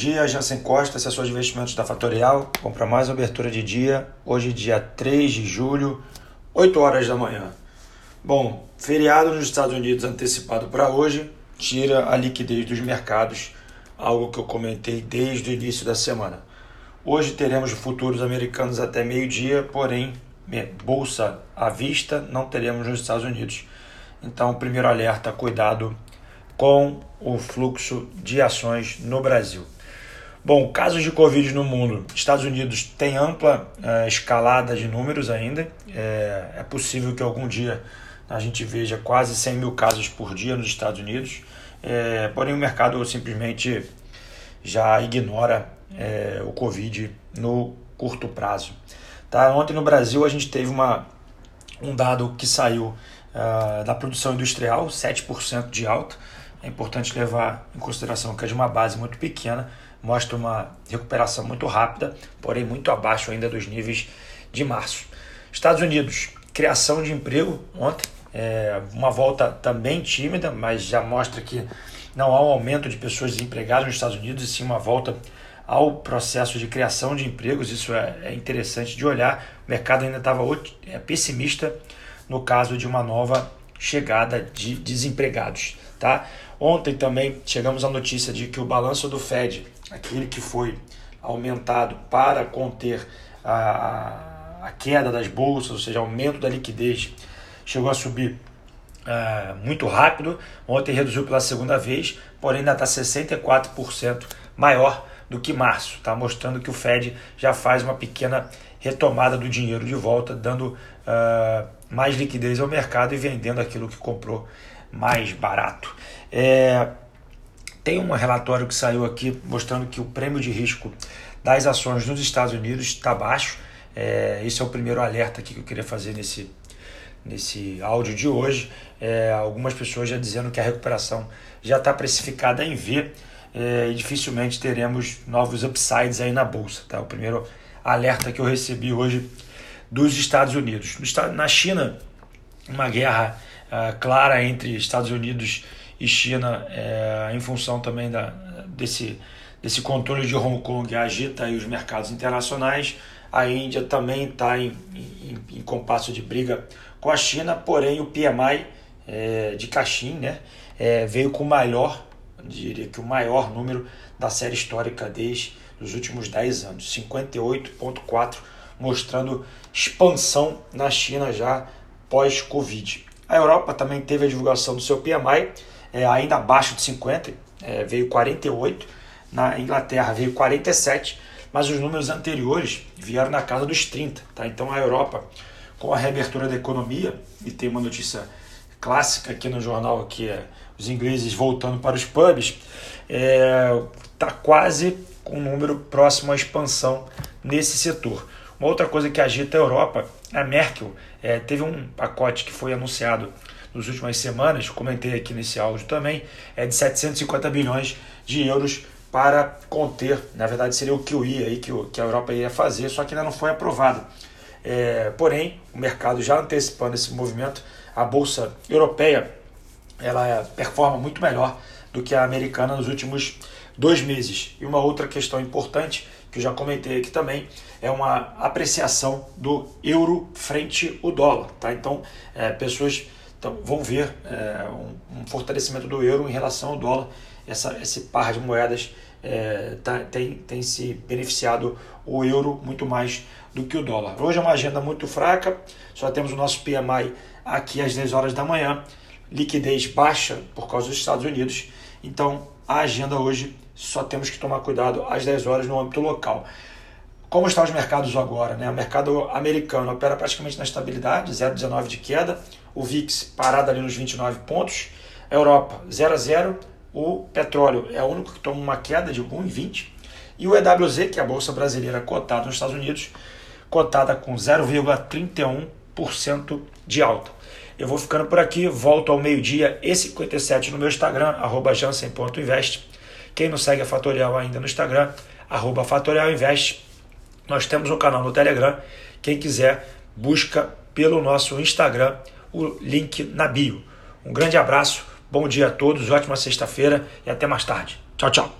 dia, Jansen Costa, assessor de investimentos da Fatorial. Vamos para mais uma abertura de dia. Hoje, dia 3 de julho, 8 horas da manhã. Bom, feriado nos Estados Unidos antecipado para hoje tira a liquidez dos mercados, algo que eu comentei desde o início da semana. Hoje teremos futuros americanos até meio-dia, porém, bolsa à vista não teremos nos Estados Unidos. Então, primeiro alerta, cuidado com o fluxo de ações no Brasil. Bom, casos de Covid no mundo. Estados Unidos tem ampla uh, escalada de números ainda. É, é, possível que algum dia a gente veja quase 100 mil casos por dia nos Estados Unidos. É, porém, o mercado simplesmente já ignora é, o Covid no curto prazo. Tá? Ontem no Brasil a gente teve uma, um dado que saiu uh, da produção industrial, 7% de alta. É importante levar em consideração que é de uma base muito pequena, mostra uma recuperação muito rápida, porém muito abaixo ainda dos níveis de março. Estados Unidos, criação de emprego ontem, é uma volta também tímida, mas já mostra que não há um aumento de pessoas desempregadas nos Estados Unidos, e sim uma volta ao processo de criação de empregos. Isso é, é interessante de olhar. O mercado ainda estava é, pessimista no caso de uma nova chegada de desempregados. Tá? Ontem também chegamos à notícia de que o balanço do Fed, aquele que foi aumentado para conter a, a queda das bolsas, ou seja, aumento da liquidez, chegou a subir uh, muito rápido. Ontem reduziu pela segunda vez, porém ainda está 64% maior do que março, tá? mostrando que o Fed já faz uma pequena retomada do dinheiro de volta, dando uh, mais liquidez ao mercado e vendendo aquilo que comprou mais barato. É, tem um relatório que saiu aqui mostrando que o prêmio de risco das ações nos Estados Unidos está baixo. É, esse é o primeiro alerta aqui que eu queria fazer nesse, nesse áudio de hoje. É, algumas pessoas já dizendo que a recuperação já está precificada em V é, e dificilmente teremos novos upsides aí na bolsa. Tá? O primeiro alerta que eu recebi hoje dos Estados Unidos. Na China, uma guerra uh, clara entre Estados Unidos e China, uh, em função também da, desse, desse controle de Hong Kong, agita os mercados internacionais. A Índia também está em, em, em, compasso de briga com a China, porém o PMI é, de Caixin né, é, veio com o maior, diria que o maior número da série histórica desde os últimos 10 anos, 58,4, mostrando expansão na China já pós-Covid. A Europa também teve a divulgação do seu PMI, é, ainda abaixo de 50, é, veio 48. Na Inglaterra veio 47, mas os números anteriores vieram na casa dos 30. Tá? Então a Europa, com a reabertura da economia, e tem uma notícia clássica aqui no jornal, que é os ingleses voltando para os pubs, está é, tá quase com um número próximo à expansão nesse setor. Uma outra coisa que agita a Europa, a Merkel é, teve um pacote que foi anunciado nas últimas semanas, comentei aqui nesse áudio também, é de 750 bilhões de euros para conter, na verdade seria o que ia aí, que, que a Europa ia fazer, só que ainda não foi aprovado. É, porém, o mercado já antecipando esse movimento, a bolsa europeia ela performa muito melhor do que a americana nos últimos dois meses. E uma outra questão importante que eu já comentei aqui também, é uma apreciação do euro frente ao dólar. Tá? Então, é, pessoas então, vão ver é, um, um, fortalecimento do euro em relação ao dólar. Essa, esse par de moedas é, tá, tem, tem se beneficiado o euro muito mais do que o dólar. Hoje é uma agenda muito fraca, só temos o nosso PMI aqui às 10 horas da manhã, liquidez baixa por causa dos Estados Unidos, então a agenda hoje só temos que tomar cuidado às 10 horas no âmbito local. Como estão os mercados agora? Né? O mercado americano opera praticamente na estabilidade, 0,19 de queda, o VIX parado ali nos 29 pontos, a Europa 0 a 0, o petróleo é o único que toma uma queda de 1,20 e o EWZ, que é a bolsa brasileira cotada nos Estados Unidos, cotada com 0,31% de alta. Eu vou ficando por aqui, volto ao meio-dia e 57 no meu Instagram, jansen.invest. Quem não segue a Fatorial ainda no Instagram, arroba Fatorial Invest. Nós temos um canal no Telegram. Quem quiser, busca pelo nosso Instagram o link na bio. Um grande abraço, bom dia a todos, ótima sexta-feira e até mais tarde. Tchau, tchau.